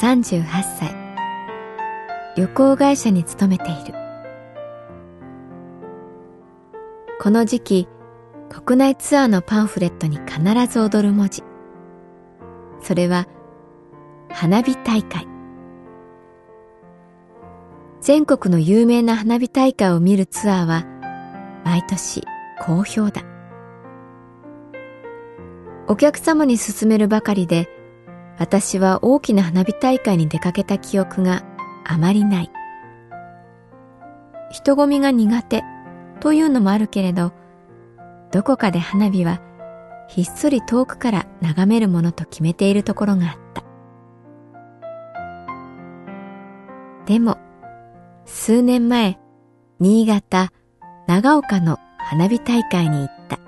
38歳。旅行会社に勤めている。この時期国内ツアーのパンフレットに必ず踊る文字。それは花火大会。全国の有名な花火大会を見るツアーは毎年好評だ。お客様に勧めるばかりで、私は大きな花火大会に出かけた記憶があまりない。人混みが苦手というのもあるけれど、どこかで花火はひっそり遠くから眺めるものと決めているところがあった。でも、数年前、新潟、長岡の花火大会に行った。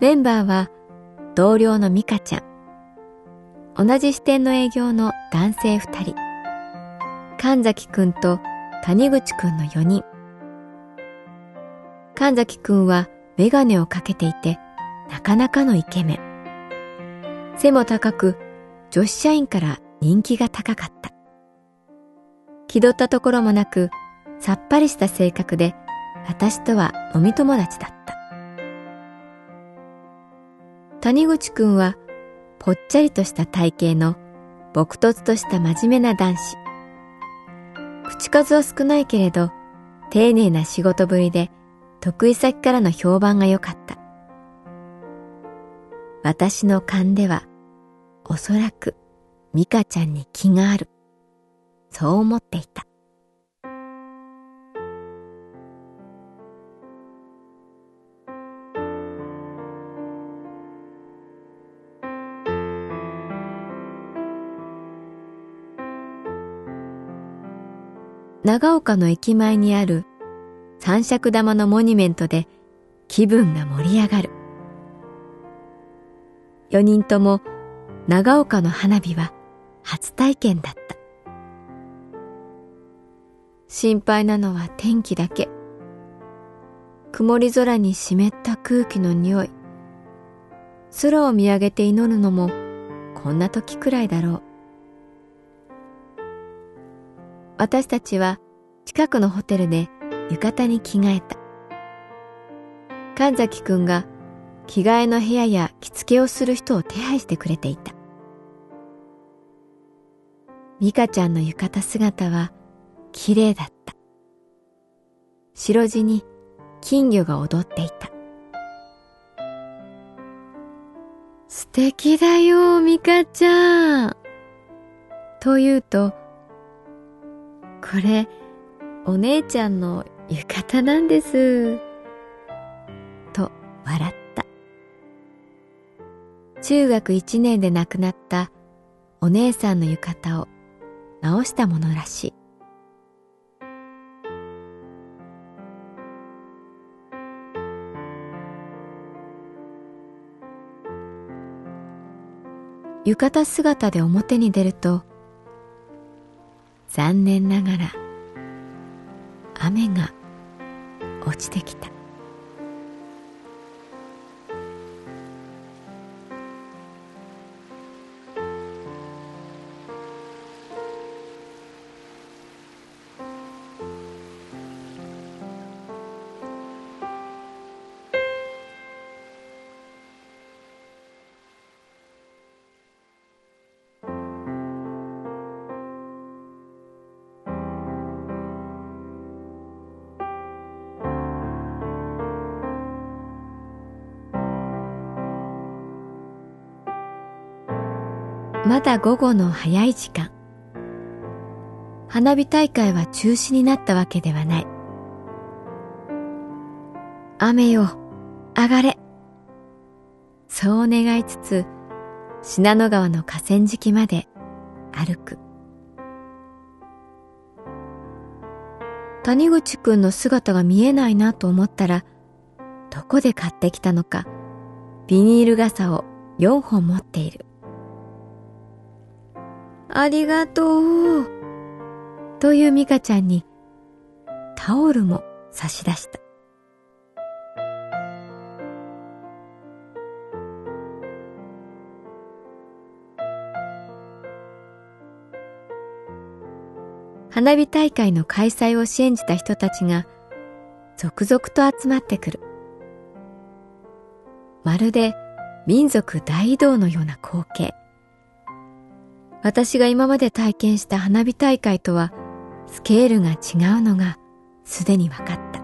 メンバーは同僚のミカちゃん、同じ支店の営業の男性二人、神崎くんと谷口くんの四人。神崎くんはメガネをかけていて、なかなかのイケメン。背も高く、女子社員から人気が高かった。気取ったところもなく、さっぱりした性格で、私とは飲み友達だった。谷口くんはぽっちゃりとした体型の朴突とした真面目な男子。口数は少ないけれど、丁寧な仕事ぶりで得意先からの評判が良かった。私の勘では、おそらく美香ちゃんに気がある。そう思っていた。長岡の駅前にある三尺玉のモニュメントで気分が盛り上がる。4人とも長岡の花火は初体験だった。心配なのは天気だけ。曇り空に湿った空気の匂い。空を見上げて祈るのもこんな時くらいだろう。私たちは近くのホテルで浴衣に着替えた。神崎くんが着替えの部屋や着付けをする人を手配してくれていた。美香ちゃんの浴衣姿は綺麗だった。白地に金魚が踊っていた。素敵だよ、美香ちゃん。と言うと、これ、お姉ちゃんの浴衣なんです。と笑った。中学一年で亡くなったお姉さんの浴衣を直したものらしい。浴衣姿で表に出ると残念ながら雨が落ちてきた。まだ午後の早い時間。花火大会は中止になったわけではない。雨よ、上がれ。そう願いつつ、信濃川の河川敷まで歩く。谷口くんの姿が見えないなと思ったら、どこで買ってきたのか、ビニール傘を4本持っている。ありがとう。というミカちゃんにタオルも差し出した。花火大会の開催を信じた人たちが続々と集まってくる。まるで民族大移動のような光景。私が今まで体験した花火大会とはスケールが違うのがすでに分かった。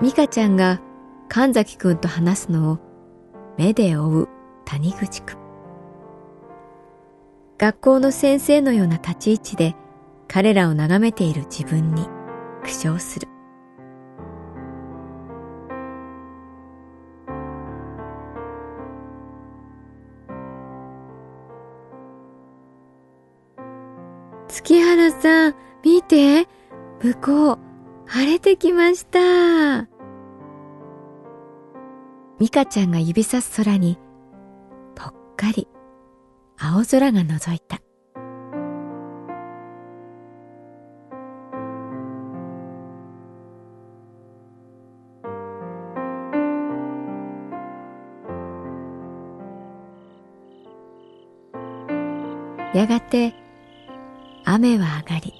美香ちゃんが神崎くんと話すのを目で追う谷口くん。学校の先生のような立ち位置で彼らを眺めている自分に苦笑する。月原さん、見て。向こう、晴れてきました。ミカちゃんが指さす空に、ぽっかり青空が覗いた。やがて雨は上がり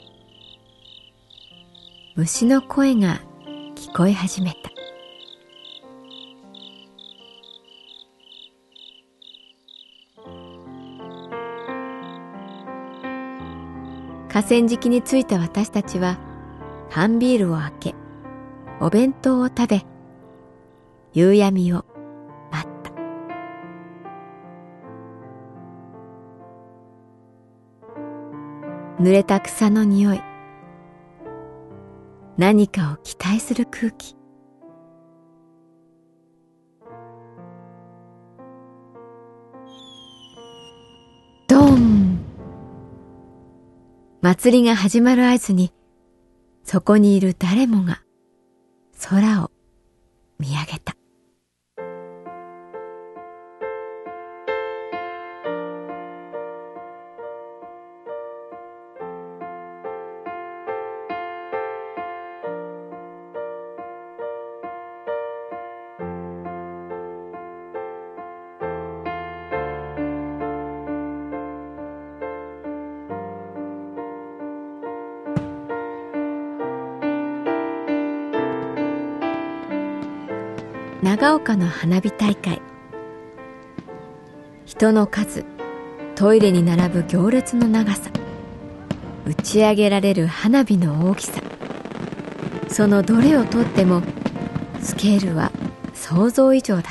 虫の声が聞こえ始めた。河川敷に着いた私たちは缶ビールを開けお弁当を食べ夕闇を濡れた草の匂い。何かを期待する空気。ドン。祭りが始まる合図にそこにいる誰もが空を見上げた。長岡の花火大会。人の数トイレに並ぶ行列の長さ。打ち上げられる花火の大きさ。そのどれをとってもスケールは想像以上だっ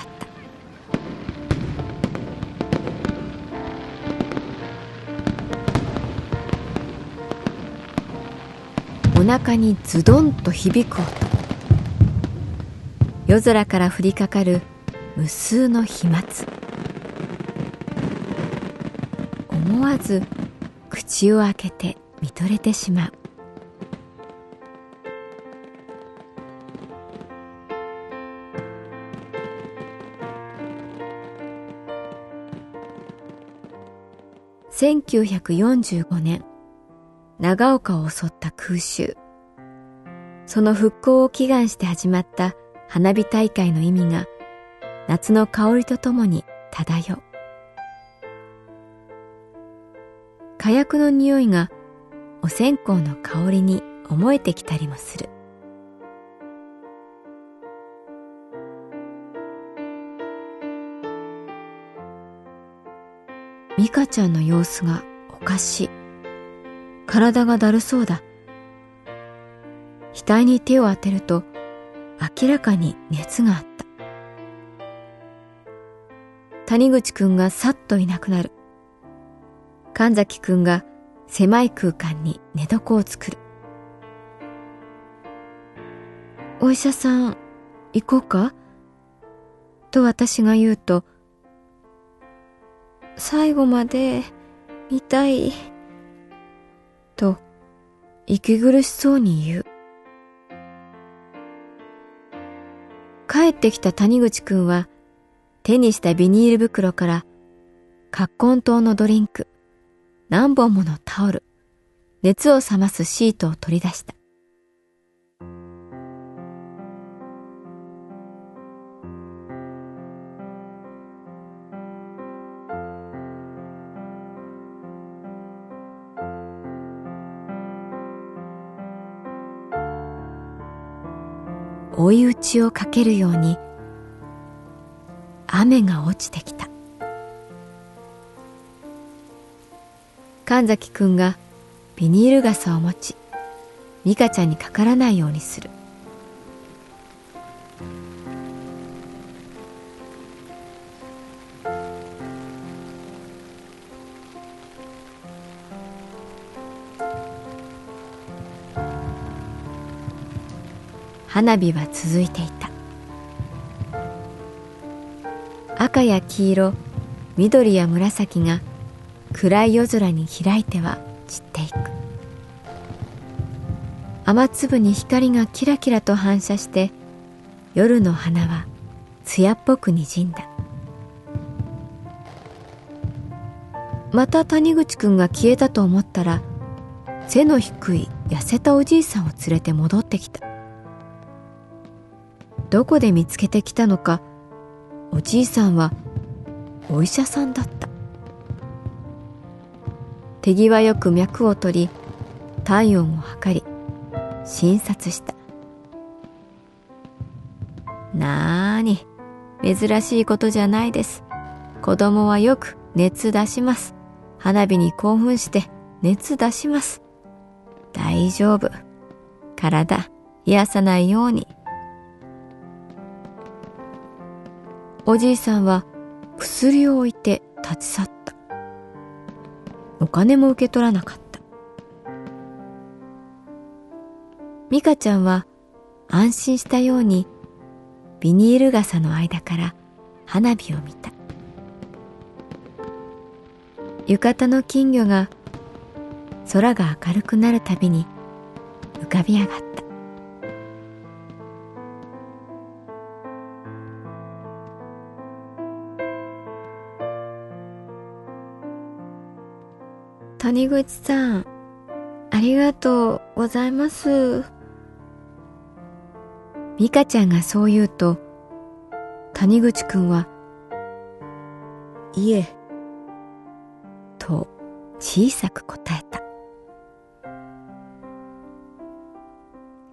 た。お腹にズドンと響く音。夜空から降りかかる無数の飛沫。思わず口を開けて見とれてしまう。1945年長岡を襲った空襲。その復興を祈願して始まった花火大会の意味が夏の香りとともに漂う。火薬の匂いがお線香の香りに思えてきたりもする。ミカちゃんの様子がおかしい。体がだるそうだ。額に手を当てると明らかに熱があった。谷口くんがさっといなくなる。神崎くんが狭い空間に寝床を作る。お医者さん、行こうか？と私が言うと、最後まで見たい。と、息苦しそうに言う。帰ってきた谷口くんは、手にしたビニール袋から、葛根糖のドリンク、何本ものタオル、熱を冷ますシートを取り出した。追い打ちをかけるように雨が落ちてきた。神崎くんがビニール傘を持ち美香ちゃんにかからないようにする。花火は続いていた。赤や黄色緑や紫が暗い夜空に開いては散っていく。雨粒に光がキラキラと反射して夜の花は艶っぽくにじんだ。また谷口くんが消えたと思ったら背の低い痩せたおじいさんを連れて戻ってきた。どこで見つけてきたのかおじいさんはお医者さんだった。手際よく脈を取り体温を測り診察した。なーに珍しいことじゃないです。子供はよく熱出します。花火に興奮して熱出します。大丈夫。体癒さないように。おじいさんは薬を置いて立ち去った。お金も受け取らなかった。ミカちゃんは安心したようにビニール傘の間から花火を見た。浴衣の金魚が空が明るくなるたびに浮かび上がった。谷口さん、ありがとうございます。美香ちゃんがそう言うと、谷口くんは、いえ、と小さく答えた。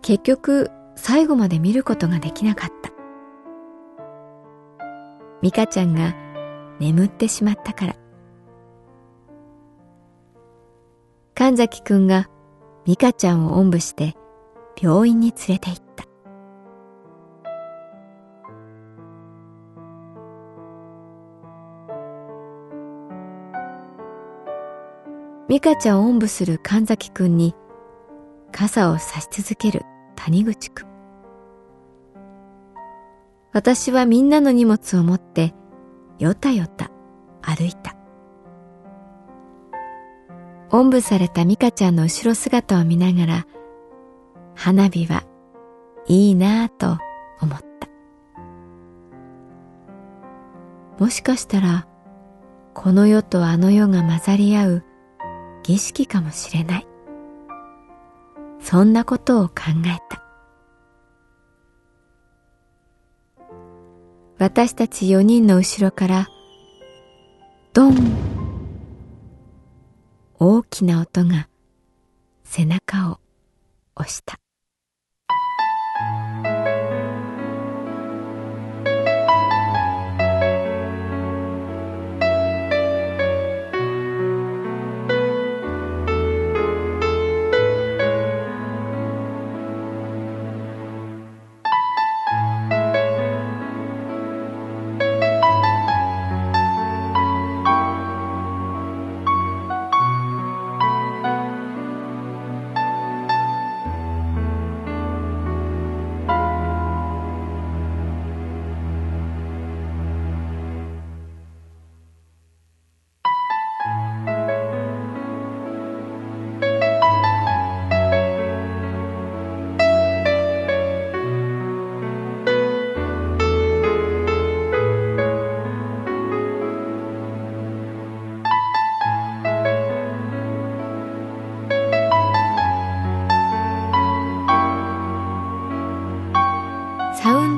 結局、最後まで見ることができなかった。美香ちゃんが眠ってしまったから。神崎くんが美香ちゃんをおんぶして病院に連れて行った。美香ちゃんをおんぶする神崎くんに傘を差し続ける谷口くん。私はみんなの荷物を持ってよたよた歩いた。おんぶされた美香ちゃんの後ろ姿を見ながら、花火はいいなぁと思った。もしかしたら、この世とあの世が混ざり合う儀式かもしれない。そんなことを考えた。私たち四人の後ろから、ドン大きな音が背中を押した。